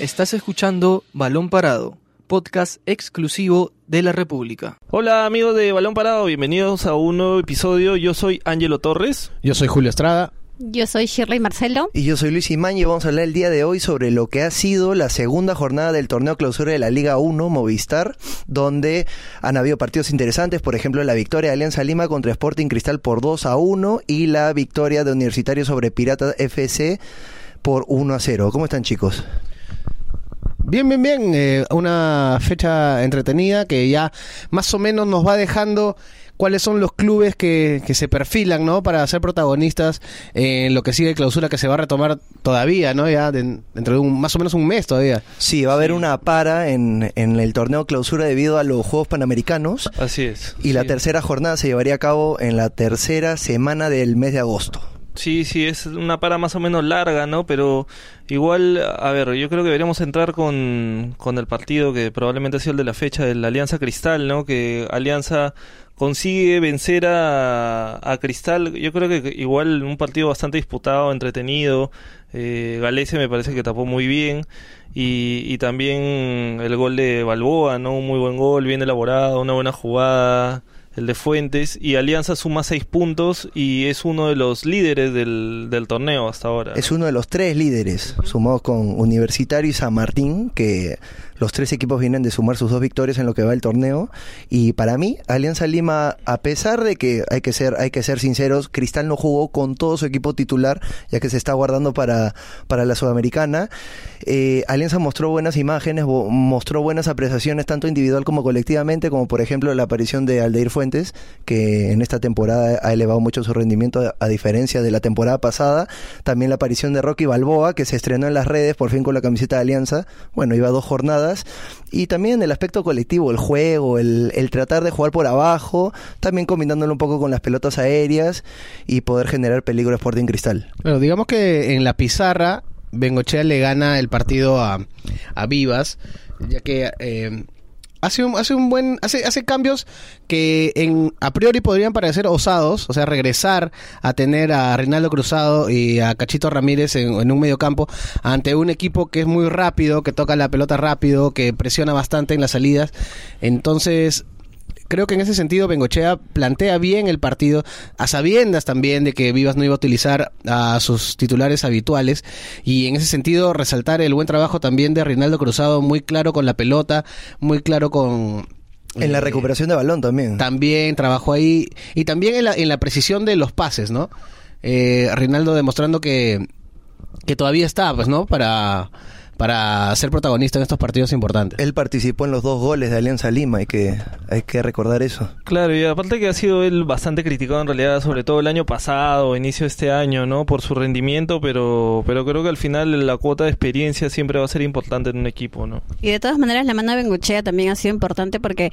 Estás escuchando Balón Parado, podcast exclusivo de la República. Hola amigos de Balón Parado, bienvenidos a un nuevo episodio. Yo soy Ángelo Torres. Yo soy Julio Estrada. Yo soy Shirley Marcelo. Y yo soy Luis Imaño y vamos a hablar el día de hoy sobre lo que ha sido la segunda jornada del torneo clausura de la Liga 1 Movistar, donde han habido partidos interesantes, por ejemplo la victoria de Alianza Lima contra Sporting Cristal por 2 a 1 y la victoria de Universitario sobre Pirata FC por 1 a 0. ¿Cómo están chicos? Bien, bien, bien. Eh, una fecha entretenida que ya más o menos nos va dejando cuáles son los clubes que, que se perfilan, ¿no? Para ser protagonistas en lo que sigue clausura que se va a retomar todavía, ¿no? Ya de- dentro de un, más o menos un mes todavía. Sí, va a haber una para en, en el torneo clausura debido a los Juegos Panamericanos Así es. y la tercera jornada se llevaría a cabo en la tercera semana del mes de agosto. Sí, sí, es una para más o menos larga, ¿no? Pero igual, a ver, yo creo que deberíamos entrar con, con el partido que probablemente ha sido el de la fecha de la Alianza Cristal, ¿no? Que Alianza consigue vencer a, a Cristal. Yo creo que igual un partido bastante disputado, entretenido. Eh, Galese me parece que tapó muy bien. Y, y también el gol de Balboa, ¿no? Un muy buen gol, bien elaborado, una buena jugada el de Fuentes, y Alianza suma seis puntos y es uno de los líderes del, del torneo hasta ahora. Es uno de los tres líderes, sumados con Universitario y San Martín, que los tres equipos vienen de sumar sus dos victorias en lo que va el torneo. Y para mí, Alianza Lima, a pesar de que hay que ser, hay que ser sinceros, Cristal no jugó con todo su equipo titular, ya que se está guardando para, para la Sudamericana. Eh, Alianza mostró buenas imágenes, mostró buenas apreciaciones, tanto individual como colectivamente, como por ejemplo la aparición de Aldeir Fuentes, que en esta temporada ha elevado mucho su rendimiento a diferencia de la temporada pasada. También la aparición de Rocky Balboa, que se estrenó en las redes por fin con la camiseta de Alianza. Bueno, iba dos jornadas. Y también el aspecto colectivo, el juego, el, tratar de jugar por abajo, también combinándolo un poco con las pelotas aéreas y poder generar peligro a Sporting Cristal. Pero digamos que en la pizarra, Bengochea le gana el partido a, a Vivas, ya que eh, hace un, hace un buen, hace, hace cambios que en, a priori podrían parecer osados, o sea, regresar a tener a Reinaldo Cruzado y a Cachito Ramírez en, en un medio campo ante un equipo que es muy rápido, que toca la pelota rápido, que presiona bastante en las salidas. Entonces, creo que en ese sentido Bengochea plantea bien el partido, a sabiendas también de que Vivas no iba a utilizar a sus titulares habituales, y en ese sentido resaltar el buen trabajo también de Reinaldo Cruzado, muy claro con la pelota, muy claro con... En la eh, recuperación de balón también. También trabajó ahí, y también en la, en la precisión de los pases, ¿no? Eh, Reinaldo demostrando que, que todavía está, pues, ¿no? Para, para ser protagonista en estos partidos importantes. Él participó en los dos goles de Alianza Lima, hay que, hay que recordar eso. Claro, y aparte que ha sido él bastante criticado en realidad, sobre todo el año pasado, inicio de este año, ¿no? Por su rendimiento, pero, pero creo que al final la cuota de experiencia siempre va a ser importante en un equipo, ¿no? Y de todas maneras, la mano de Bengochea también ha sido importante porque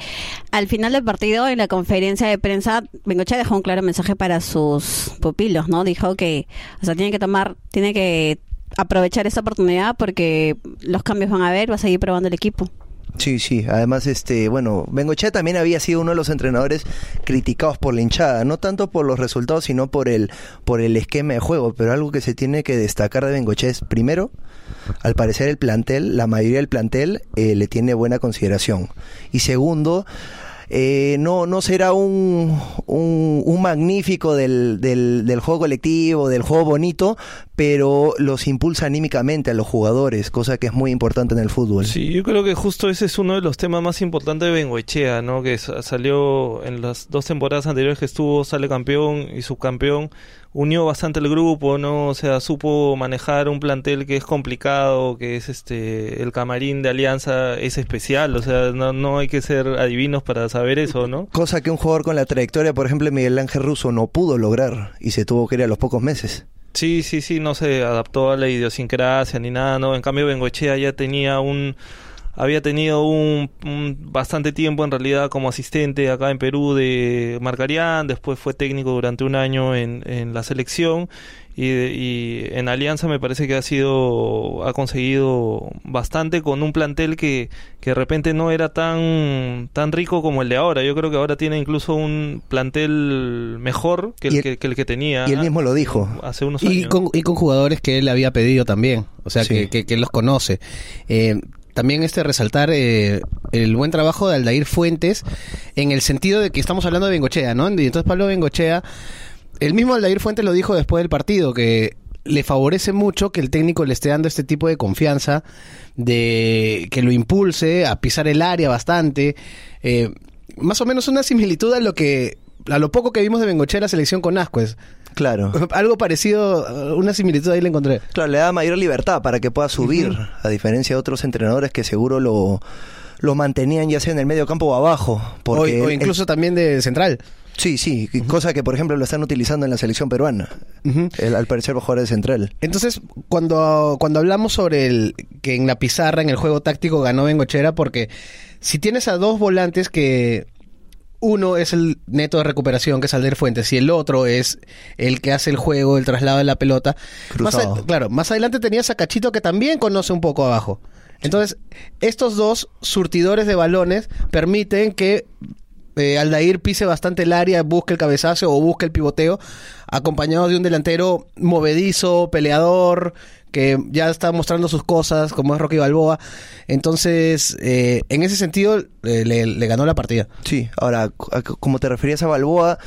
al final del partido, en la conferencia de prensa, Bengochea dejó un claro mensaje para sus pupilos, ¿no? Dijo que, o sea, tiene que tomar, tiene que aprovechar esa oportunidad porque los cambios van a haber, va a seguir probando el equipo. Sí, sí. Además, este, bueno, Bengochea también había sido uno de los entrenadores criticados por la hinchada, no tanto por los resultados, sino por el, por el esquema de juego. Pero algo que se tiene que destacar de Bengochea es, primero, al parecer el plantel, la mayoría del plantel eh, le tiene buena consideración. Y segundo, eh, no, no será un, un, un magnífico del, del, del juego colectivo, del juego bonito, pero los impulsa anímicamente a los jugadores, cosa que es muy importante en el fútbol. Sí, yo creo que justo ese es uno de los temas más importantes de Bengoechea, ¿no? Que sa- salió en las dos temporadas anteriores que estuvo, sale campeón y subcampeón, unió bastante el grupo, ¿no? O sea, supo manejar un plantel que es complicado, que es este, el camarín de Alianza es especial, o sea, no, no hay que ser adivinos para saber eso, ¿no? Cosa que un jugador con la trayectoria, por ejemplo, Miguel Ángel Russo, no pudo lograr y se tuvo que ir a los pocos meses. Sí, sí, sí, no se adaptó a la idiosincrasia ni nada, ¿no? En cambio, Bengoechea ya tenía un... Había tenido un, bastante tiempo en realidad como asistente acá en Perú de Marcarián, después fue técnico durante un año en la selección y, y en Alianza me parece que ha sido ha conseguido bastante con un plantel que, que de repente no era tan tan rico como el de ahora. Yo creo que ahora tiene incluso un plantel mejor que el, Y el- que, que el que tenía Y él mismo lo dijo. hace unos Y años. con, y con jugadores que él había pedido también, o sea, Sí. que, que, que él los conoce. Eh, también este resaltar eh, el buen trabajo de Aldair Fuentes en el sentido de que estamos hablando de Bengochea, ¿no? Y entonces Pablo Bengochea, el mismo Aldair Fuentes lo dijo después del partido, que le favorece mucho que el técnico le esté dando este tipo de confianza, de que lo impulse a pisar el área bastante. Eh, más o menos una similitud a lo que a lo poco que vimos de Bengochea en la selección con Ascuez. Claro. Algo parecido, una similitud ahí la encontré. Claro, le da mayor libertad para que pueda subir, a diferencia de otros entrenadores que seguro lo, lo mantenían ya sea en el medio campo o abajo. O, Porque o él- incluso también de central. Sí, sí, cosa que por ejemplo lo están utilizando en la selección peruana. El- al parecer jugar de central. Entonces, cuando, cuando hablamos sobre el que en la pizarra, en el juego táctico, ganó Bengochera, porque si tienes a dos volantes que uno es el neto de recuperación, que es Alder Fuentes, y el otro es el que hace el juego, el traslado de la pelota. Cruzado. claro, más adelante tenías a Cachito que también conoce un poco abajo. Entonces, estos dos surtidores de balones permiten que eh, Aldair pise bastante el área, busque el cabezazo o busque el pivoteo, acompañado de un delantero movedizo, peleador, que ya está mostrando sus cosas, como es Rocky Balboa. Entonces, eh, en ese sentido, eh, le, le ganó la partida. Sí, ahora, como te referías a Balboa,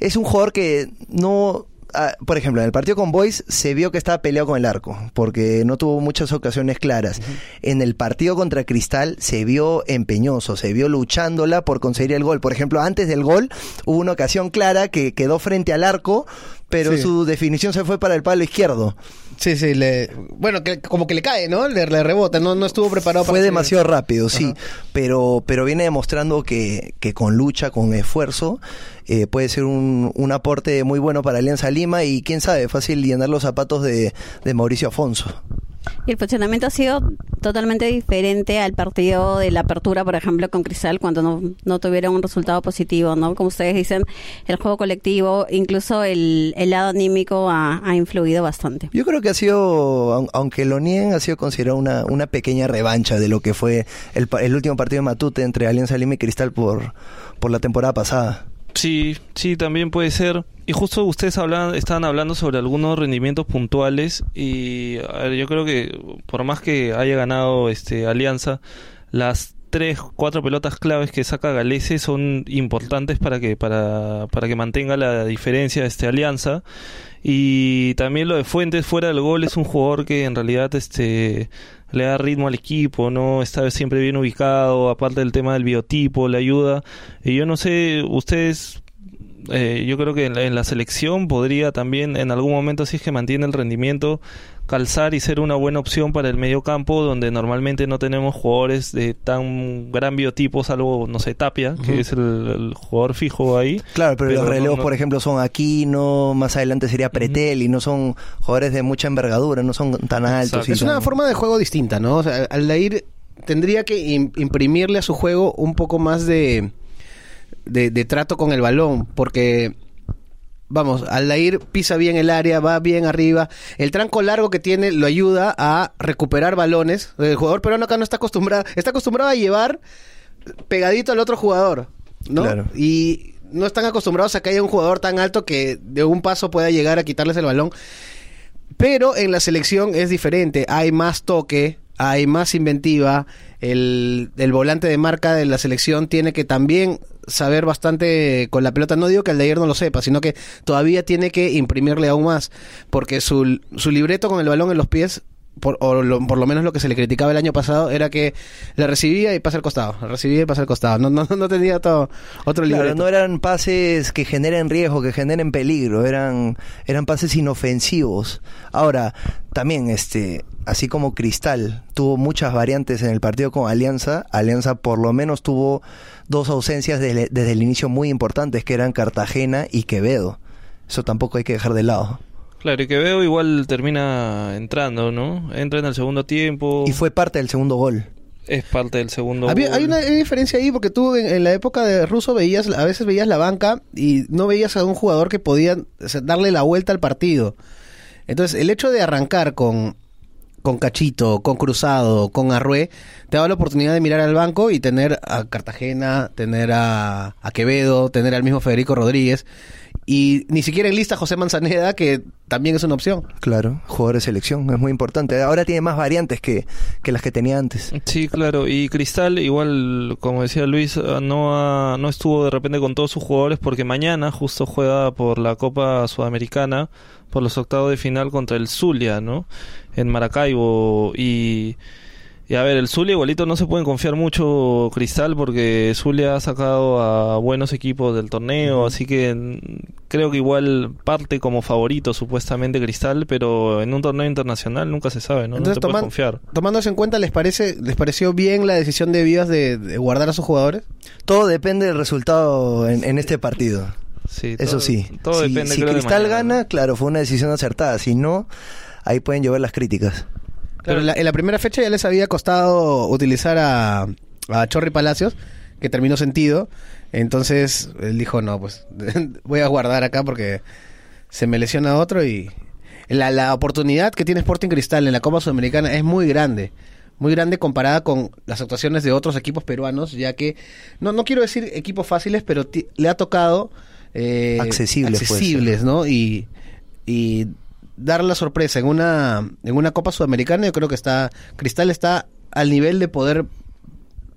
es un jugador que no... ah, por ejemplo, en el partido con Boys se vio que estaba peleado con el arco, porque no tuvo muchas ocasiones claras. En el partido contra Cristal se vio empeñoso, se vio luchándola por conseguir el gol. Por ejemplo, antes del gol hubo una ocasión clara que quedó frente al arco, pero Sí. su definición se fue para el palo izquierdo. Sí, sí, le, bueno, que, como que le cae, ¿no? Le, le rebota, no, no estuvo preparado Fue para... demasiado rápido, sí, Ajá. pero, pero viene demostrando que, que con lucha, con esfuerzo, eh, puede ser un, un aporte muy bueno para Alianza Lima y quién sabe, fácil llenar los zapatos de, de Mauricio Afonso. Y el funcionamiento ha sido totalmente diferente al partido de la apertura, por ejemplo, con Cristal, cuando no, no tuvieron un resultado positivo, ¿no? Como ustedes dicen, el juego colectivo, incluso el, el lado anímico ha, ha influido bastante. Yo creo que ha sido, aun- aunque lo nieguen, ha sido considerado una, una pequeña revancha de lo que fue el, el último partido de Matute entre Alianza Lima y Cristal por, por la temporada pasada. Sí, sí, también puede ser. Y justo ustedes hablan, estaban hablando sobre algunos rendimientos puntuales y ver, yo creo que por más que haya ganado este Alianza, las tres, cuatro pelotas claves que saca Galese son importantes para que para, para que mantenga la diferencia de este Alianza. Y también lo de Fuentes fuera del gol es un jugador que en realidad este le da ritmo al equipo, no está siempre bien ubicado, aparte del tema del biotipo, le ayuda. Y yo no sé, ustedes eh, yo creo que en la, en la selección podría también en algún momento si es que mantiene el rendimiento calzar y ser una buena opción para el medio campo donde normalmente no tenemos jugadores de tan gran biotipo salvo no sé Tapia que es el, el jugador fijo ahí Claro, pero, Pero los relevos, no- por ejemplo, son Aquino, más adelante sería Pretel, y no son jugadores de mucha envergadura, no son tan altos. Y Es una forma de juego distinta, ¿no? O sea, Aldair tendría que im- imprimirle a su juego un poco más de, de, de trato con el balón, porque, vamos, Aldair pisa bien el área, va bien arriba, el tranco largo que tiene lo ayuda a recuperar balones. El jugador peruano acá no está acostumbrado, está acostumbrado a llevar pegadito al otro jugador, ¿no? Claro. Y no están acostumbrados a que haya un jugador tan alto que de un paso pueda llegar a quitarles el balón. Pero en la selección es diferente. Hay más toque, hay más inventiva. El, el volante de marca de la selección tiene que también saber bastante con la pelota. No digo que el de ayer no lo sepa, sino que todavía tiene que imprimirle aún más. Porque su, su libreto con el balón en los pies, por, o lo- por lo menos lo que se le criticaba el año pasado, era que le recibía y pasa al costado. Le recibía y pasa al costado. No, no, no tenía todo, otro Claro, libreto. no eran pases que generen riesgo, que generen peligro, eran, eran pases inofensivos. Ahora, también, este, así como Cristal tuvo muchas variantes en el partido con Alianza, Alianza por lo menos tuvo dos ausencias de- desde el inicio muy importantes, que eran Cartagena y Quevedo. Eso tampoco hay que dejar de lado. claro y que veo igual termina entrando no entra en el segundo tiempo Y fue parte del segundo gol. es parte del segundo Había- gol. hay una hay diferencia ahí porque tú en, en la época de Russo veías, a veces veías la banca y no veías a un jugador que podía o sea, darle la vuelta al partido. Entonces, el hecho de arrancar con, con Cachito, con Cruzado, con Arrué, te da la oportunidad de mirar al banco y tener a Cartagena, tener a, a Quevedo, tener al mismo Federico Rodríguez. Y ni siquiera en lista José Manzaneda, que también es una opción. Claro, jugador de selección, es muy importante. Ahora tiene más variantes que, que las que tenía antes. Sí, claro. Y Cristal, igual, como decía Luis, ah, no, ha- no estuvo de repente con todos sus jugadores porque mañana justo juega por la Copa Sudamericana, por los octavos de final contra el Zulia, ¿no? En Maracaibo. Y, y a ver, el Zulia igualito no se pueden confiar mucho Cristal porque Zulia ha sacado a buenos equipos del torneo, así que creo que igual parte como favorito supuestamente Cristal, pero en un torneo internacional nunca se sabe, ¿no? Entonces, no te puedes toman- confiar. tomando eso en cuenta, ¿les parece les pareció bien la decisión de Vivas de, de guardar a sus jugadores? Todo depende del resultado en, en este partido. Sí, Eso todo- sí. Todo si depende, si creo, de Cristal mañana, gana, ¿no? claro, fue una decisión acertada. Si no, ahí pueden llover las críticas. Claro, en la, en la primera fecha ya les había costado utilizar a, a Chorri Palacios, que terminó sentido. Entonces él dijo, no, pues voy a guardar acá porque se me lesiona otro y la, la oportunidad que tiene Sporting Cristal en la Copa Sudamericana es muy grande. Muy grande comparada con las actuaciones de otros equipos peruanos, ya que, no, no quiero decir equipos fáciles, pero le ha tocado eh, Accesibles, puede ser. accesibles, ¿no? Y, y dar la sorpresa en una en una Copa Sudamericana, yo creo que está Cristal está al nivel de poder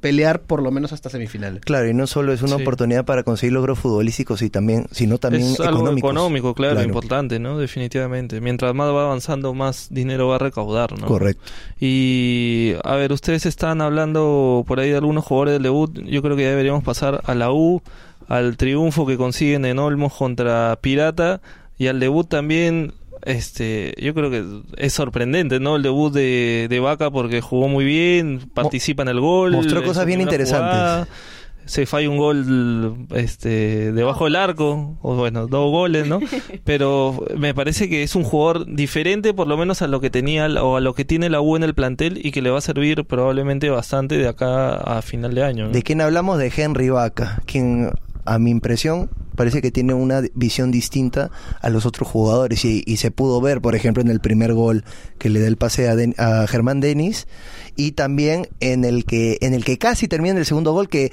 pelear por lo menos hasta semifinales. Claro, y no solo es una Sí. oportunidad para conseguir logros futbolísticos, y también, sino también es algo económicos. económico, claro, Claro. importante, ¿no? Definitivamente. Mientras más va avanzando, más dinero va a recaudar, ¿no? Correcto. Y a ver, ustedes están hablando por ahí de algunos jugadores del debut. Yo creo que ya deberíamos pasar a la U, al triunfo que consiguen en Olmos contra Pirata y al debut también. Este, yo creo que es sorprendente, ¿no? El debut de, de Vaca porque jugó muy bien, participa en el gol. mostró cosas bien interesantes. jugada, se falla un gol este debajo del arco o bueno dos goles no pero me parece que es un jugador diferente por lo menos a lo que tenía o a lo que tiene la U en el plantel y que le va a servir probablemente bastante de acá a final de año ¿no? ¿De quién hablamos? De Henry Vaca, quien a mi impresión parece que tiene una visión distinta a los otros jugadores y, y se pudo ver, por ejemplo, en el primer gol que le da el pase a, a Germán Denis y también en el que en el que casi termina el segundo gol que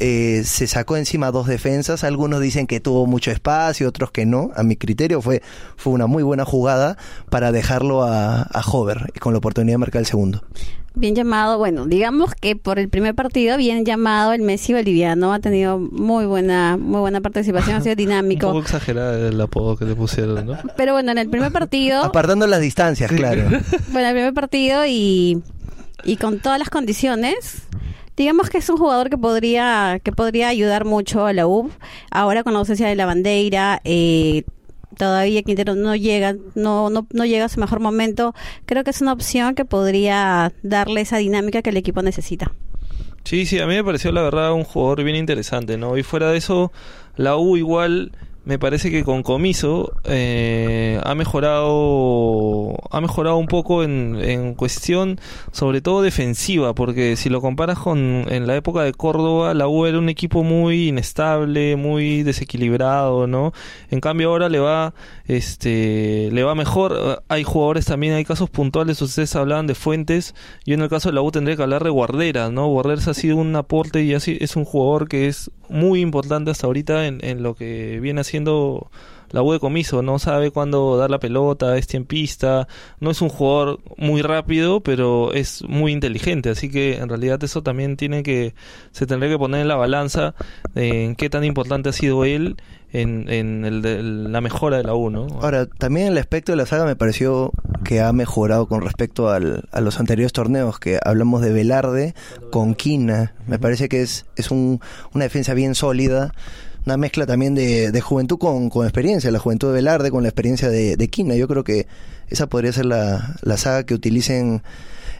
eh, se sacó encima dos defensas. Algunos dicen que tuvo mucho espacio, otros que no. A mi criterio fue fue una muy buena jugada para dejarlo a, a Hover con la oportunidad de marcar el segundo. Bien llamado, bueno, digamos que por el primer partido, bien llamado el Messi boliviano, ha tenido muy buena, muy buena participación, ha sido un dinámico. poco exagerada el apodo que le pusieron ¿no? Pero bueno, en el primer partido, Apartando las distancias, claro. bueno, el primer partido y, y con todas las condiciones, digamos que es un jugador que podría, que podría ayudar mucho a la U. Ahora con la ausencia de la bandera, eh, todavía Quintero no llega, no, no, no llega a su mejor momento. Creo que es una opción que podría darle esa dinámica que el equipo necesita. Sí, sí, a mí me pareció la verdad un jugador bien interesante, ¿no? Y fuera de eso, la U igual me parece que con Comiso eh, ha mejorado ha mejorado un poco en, en cuestión sobre todo defensiva porque si lo comparas con en la época de Córdoba la U era un equipo muy inestable muy desequilibrado no en cambio ahora le va este le va mejor. Hay jugadores también hay casos puntuales ustedes hablaban de Fuentes. Yo en el caso de la U tendría que hablar de Guarderas no Guarderas ha sido un aporte y es un jugador que es muy importante hasta ahorita en, en lo que viene haciendo la U de comiso, no sabe cuándo dar la pelota, es tiempista, no es un jugador muy rápido, pero es muy inteligente, así que en realidad eso también tiene que, se tendría que poner en la balanza en qué tan importante ha sido él en, en el la mejora de la U, ¿no? Ahora, también el aspecto de la saga me pareció que ha mejorado con respecto al- a los anteriores torneos, que hablamos de Velarde con Quina. Me parece que es, es un- una defensa bien sólida, una mezcla también de, de juventud con, con experiencia, la juventud de Velarde con la experiencia de, de Quina. Yo creo que esa podría ser la, la saga que utilicen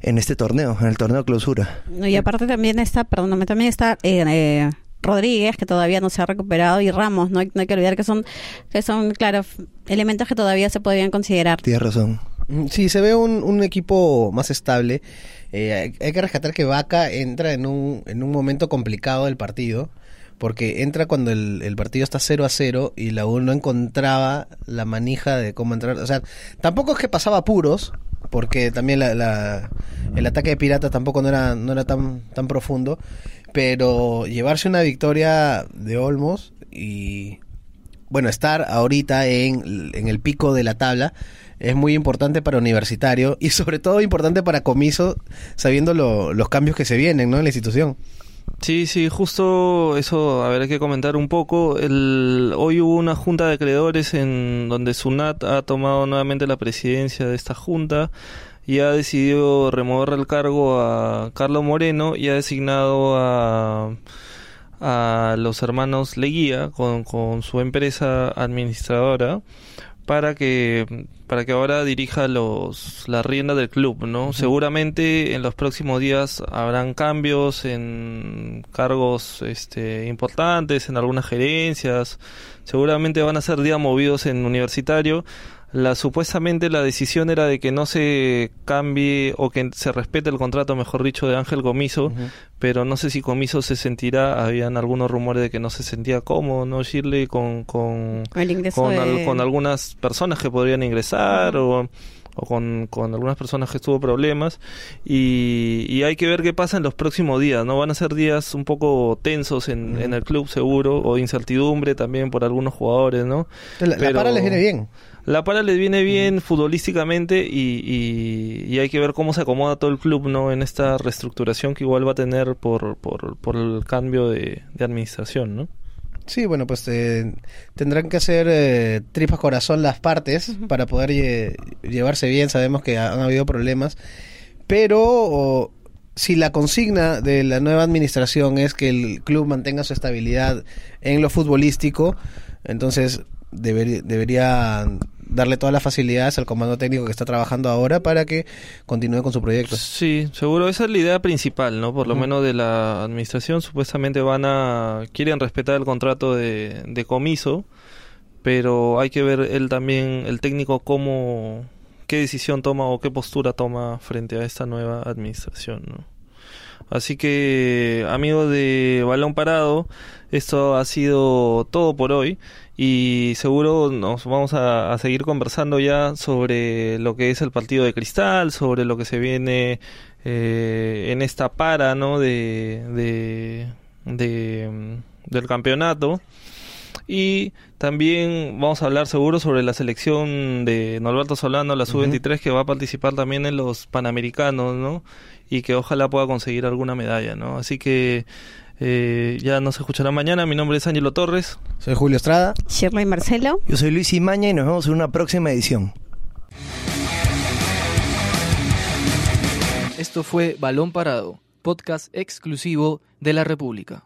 en este torneo, en el torneo clausura. No, Y aparte también está, perdóname, también está eh, eh, Rodríguez, que todavía no se ha recuperado, y Ramos, no hay, no hay que olvidar que son, que son, claro, elementos que todavía se podrían considerar. Tienes razón. Mm, Sí, se ve un, un equipo más estable. Eh, hay, hay que rescatar que Vaca entra en un, en un momento complicado del partido porque entra cuando el, partido está 0 a 0 y la U no encontraba la manija de cómo entrar. O sea, tampoco es que pasaba apuros, porque también la, la- el ataque de Piratas tampoco no era, no era tan, tan profundo, pero llevarse una victoria de Olmos y bueno, estar ahorita en, en el pico de la tabla es muy importante para Universitario y sobre todo importante para Comiso, sabiendo lo- los cambios que se vienen ¿no? en la institución. Sí, sí, justo eso, a ver, hay que comentar un poco. El, hoy hubo una junta de acreedores en donde Sunat ha tomado nuevamente la presidencia de esta junta y ha decidido remover el cargo a Carlos Moreno y ha designado a, a los hermanos Leguía con, con su empresa administradora para que para que ahora dirija los la rienda del club, ¿no? Seguramente en los próximos días habrán cambios en cargos este importantes, en algunas gerencias. Seguramente van a ser días movidos en universitario. La supuestamente la decisión era de que no se cambie o que se respete el contrato, mejor dicho, de Ángel Comiso, pero no sé si Comiso se sentirá, habían algunos rumores de que no se sentía cómodo, ¿no? Shirley con con El ingreso con, al- de- con algunas personas que podrían ingresar o, o con, con algunas personas que tuvo problemas y, y hay que ver qué pasa en los próximos días, ¿no? Van a ser días un poco tensos en, en el club seguro o incertidumbre también por algunos jugadores, ¿no? La, la Pero- para les viene bien. La para les viene bien futbolísticamente y, y, y hay que ver cómo se acomoda todo el club, ¿no? En esta reestructuración que igual va a tener por, por, por el cambio de, de administración, ¿no? Sí, bueno, pues eh, tendrán que hacer eh, tripas corazón las partes para poder lle- llevarse bien. Sabemos que han habido problemas, pero o, si la consigna de la nueva administración es que el club mantenga su estabilidad en lo futbolístico, entonces debería, debería darle todas las facilidades al comando técnico que está trabajando ahora para que continúe con su proyecto. Sí, seguro esa es la idea principal, ¿no? Por lo menos de la administración, supuestamente van a quieren respetar el contrato de, de comiso, pero hay que ver él también, el técnico, cómo, qué decisión toma o qué postura toma frente a esta nueva administración, ¿no? Así que, amigos de Balón Parado, esto ha sido todo por hoy y seguro nos vamos a, seguir conversando ya sobre lo que es el partido de cristal, sobre lo que se viene eh, en esta para, ¿no? De, mm, del campeonato. Y también vamos a hablar seguro sobre la selección de Norberto Solano, la sub-23, que va a participar también en los Panamericanos, ¿no? Y que ojalá pueda conseguir alguna medalla, ¿no? Así que eh, ya nos escucharán mañana. Mi nombre es Ángelo Torres. Soy Julio Estrada. Shirley Marcelo. Yo soy Luis Imaña y nos vemos en una próxima edición. Esto fue Balón Parado, podcast exclusivo de la República.